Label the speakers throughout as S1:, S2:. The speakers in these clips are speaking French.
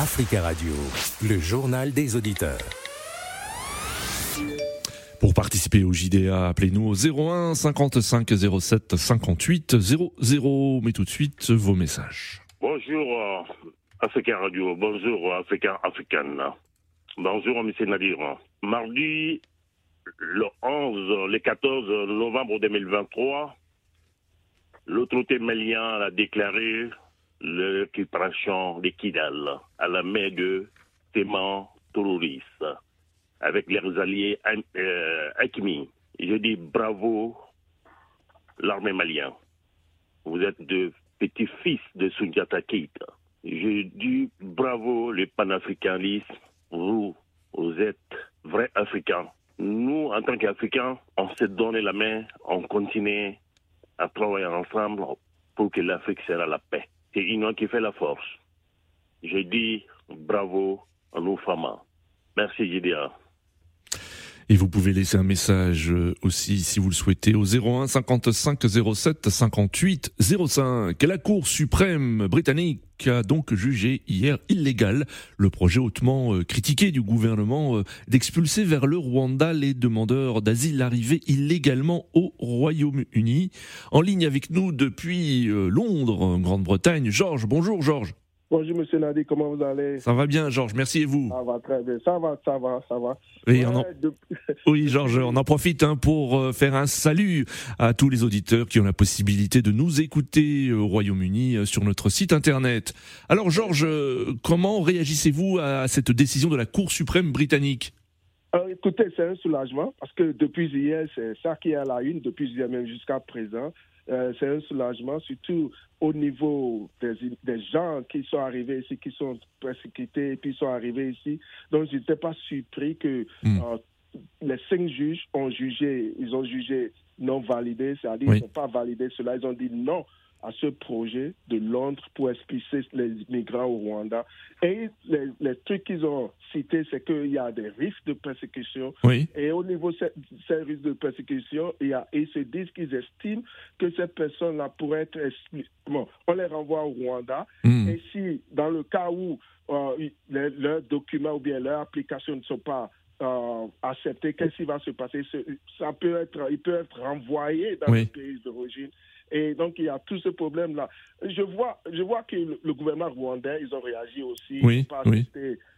S1: Africa Radio, le journal des auditeurs.
S2: Pour participer au JDA, appelez-nous au 01 55 07 58 00. Mais tout de suite, vos messages.
S3: Bonjour euh, Africa Radio, bonjour Africa Africaine. Bonjour M. Nadir. Mardi, le 11, le 14 novembre 2023, l'autorité malienne a déclaré l'occupation de Kidal à la main de témoins terroristes avec leurs alliés euh, Akimi. Je dis bravo l'armée malienne. Vous êtes de petits-fils de Sundiata Keita. Je dis bravo le panafricanisme. Vous, vous êtes vrais Africains. Nous, en tant qu'Africains, on s'est donné la main, on continue à travailler ensemble pour que l'Afrique sera la paix. C'est une qui fait la force. Je dis bravo à nos femmes. Merci, Gidia.
S2: Et vous pouvez laisser un message euh, aussi si vous le souhaitez au 01 55 07 58 05. La Cour suprême britannique a donc jugé hier illégal le projet hautement euh, critiqué du gouvernement euh, d'expulser vers le Rwanda les demandeurs d'asile arrivés illégalement au Royaume-Uni. En ligne avec nous depuis Londres, Grande-Bretagne, Georges. Bonjour Georges.
S4: Bonjour Monsieur Nadi, comment vous allez?
S2: Ça va bien Georges, merci et vous?
S4: Ça va très bien, ça va, ça va, ça va.
S2: Oui, oui Georges, on en profite hein, pour euh, faire un salut à tous les auditeurs qui ont la possibilité de nous écouter au Royaume-Uni euh, sur notre site internet. Alors Georges, euh, comment réagissez-vous à cette décision de la Cour suprême britannique?
S4: Écoutez, c'est un soulagement parce que depuis hier, c'est ça qui est à la une, depuis hier même jusqu'à présent. Euh, c'est un soulagement, surtout au niveau des, des, gens qui sont arrivés ici, qui sont persécutés, et puis sont arrivés ici. Donc, je n'étais pas surpris que hmm. euh, les cinq juges ont jugé, ils ont jugé non validé, c'est-à-dire qu'ils n'ont pas validé cela, ils ont dit non à ce projet de Londres pour expulser les migrants au Rwanda. Et les, trucs qu'ils ont cités, c'est qu'il y a des risques de persécution. Et au niveau de ces, risques de persécution, il y a, ils se disent qu'ils estiment que ces personnes-là pourraient être bon, on les renvoie au Rwanda. Hmm. Et si, dans le cas où euh, leurs documents ou bien leurs applications ne sont pas euh, acceptés, qu'est-ce qui va se passer? Ça peut être, il peut être renvoyé dans le pays d'origine. Et donc, il y a tout ce problème-là. Je vois, je vois que le, gouvernement rwandais, ils ont réagi aussi.
S2: Oui, oui.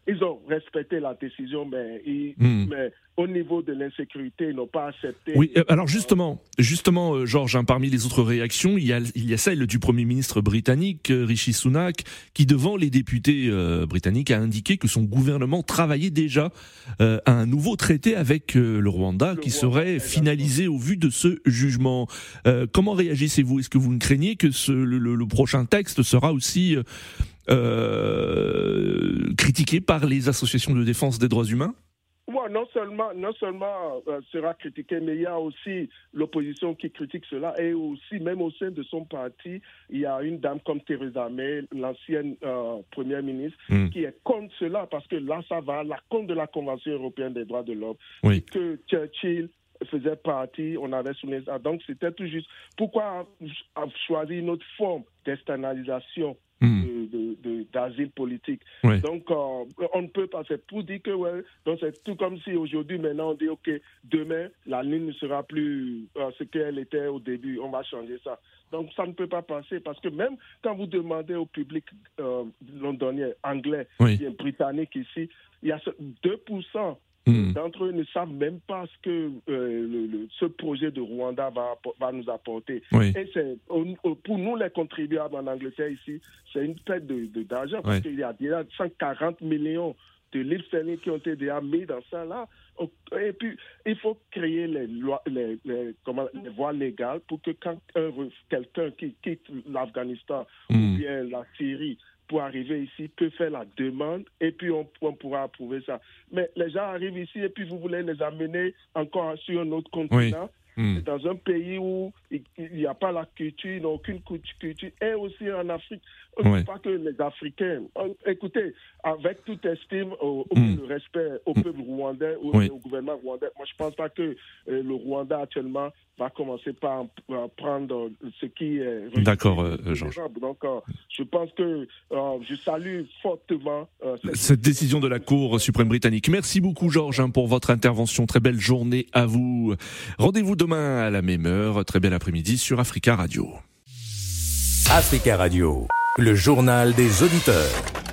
S4: Ils ont respecté la décision, mais, hmm. mais au niveau de l'insécurité, ils n'ont pas accepté.
S2: Oui, euh, alors justement, justement, euh, Georges, hein, parmi les autres réactions, il y, a, il y a celle du Premier ministre britannique, euh, Rishi Sunak, qui, devant les députés britanniques, a indiqué que son gouvernement travaillait déjà à un nouveau traité avec le Rwanda, qui serait finalisé au vu de ce jugement. comment réagissez-vous Est-ce que vous ne craignez que ce, le, prochain texte sera aussi euh, critiqué par les associations de défense des droits humains?
S4: Non seulement, non seulement euh, sera critiqué, mais il y a aussi l'opposition qui critique cela. Et aussi, même au sein de son parti, il y a une dame comme Theresa May, l'ancienne euh, première ministre, hmm. qui est contre cela, parce que là, ça va à la compte de la Convention européenne des droits de l'homme.
S2: Oui.
S4: Que Churchill faisait partie, on avait souligné ça. Donc, c'était tout juste. Pourquoi choisir une autre forme d'externalisation Hmm. d'asile politique? Donc, euh, on ne peut pas, c'est pour dire que, ouais, donc c'est tout comme si aujourd'hui, maintenant, on dit, OK, demain, la ligne ne sera plus euh, ce qu'elle était au début, on va changer ça. Donc, ça ne peut pas passer parce que même quand vous demandez au public euh, londonien, anglais, britannique ici, il y a 2% Hmm. D'entre eux ne savent même pas ce que euh, ce projet de Rwanda va, va nous apporter. Et c'est pour nous les contribuables en Angleterre ici, c'est une perte d'argent de, parce qu'il y a déjà 140 millions de sterling qui ont été déjà mis dans ça là. Et puis, il faut créer les, lois, les, comment, les voies légales pour que quand quelqu'un qui quitte l'Afghanistan ou hmm. bien la Syrie pour arriver ici peut faire la demande et puis on, pourra approuver ça. Mais les gens arrivent ici et puis vous voulez les amener encore sur un autre continent. Hmm. Dans un pays où il n'y a pas la culture, aucune culture, et aussi en Afrique. Pas que les Africains. Écoutez, avec toute estime au, hmm. respect au hmm. peuple rwandais, au, au, gouvernement rwandais, moi je pense pas que euh, le Rwanda actuellement va commencer par prendre ce qui est.
S2: D'accord, euh, Georges.
S4: Donc, euh, je pense que je salue fortement
S2: cette, cette décision de la Cour suprême britannique. Merci beaucoup, Georges, hein, pour votre intervention. Très belle journée à vous. Rendez-vous demain à la même heure. Très bel après-midi sur Africa Radio.
S1: Africa Radio, le journal des auditeurs.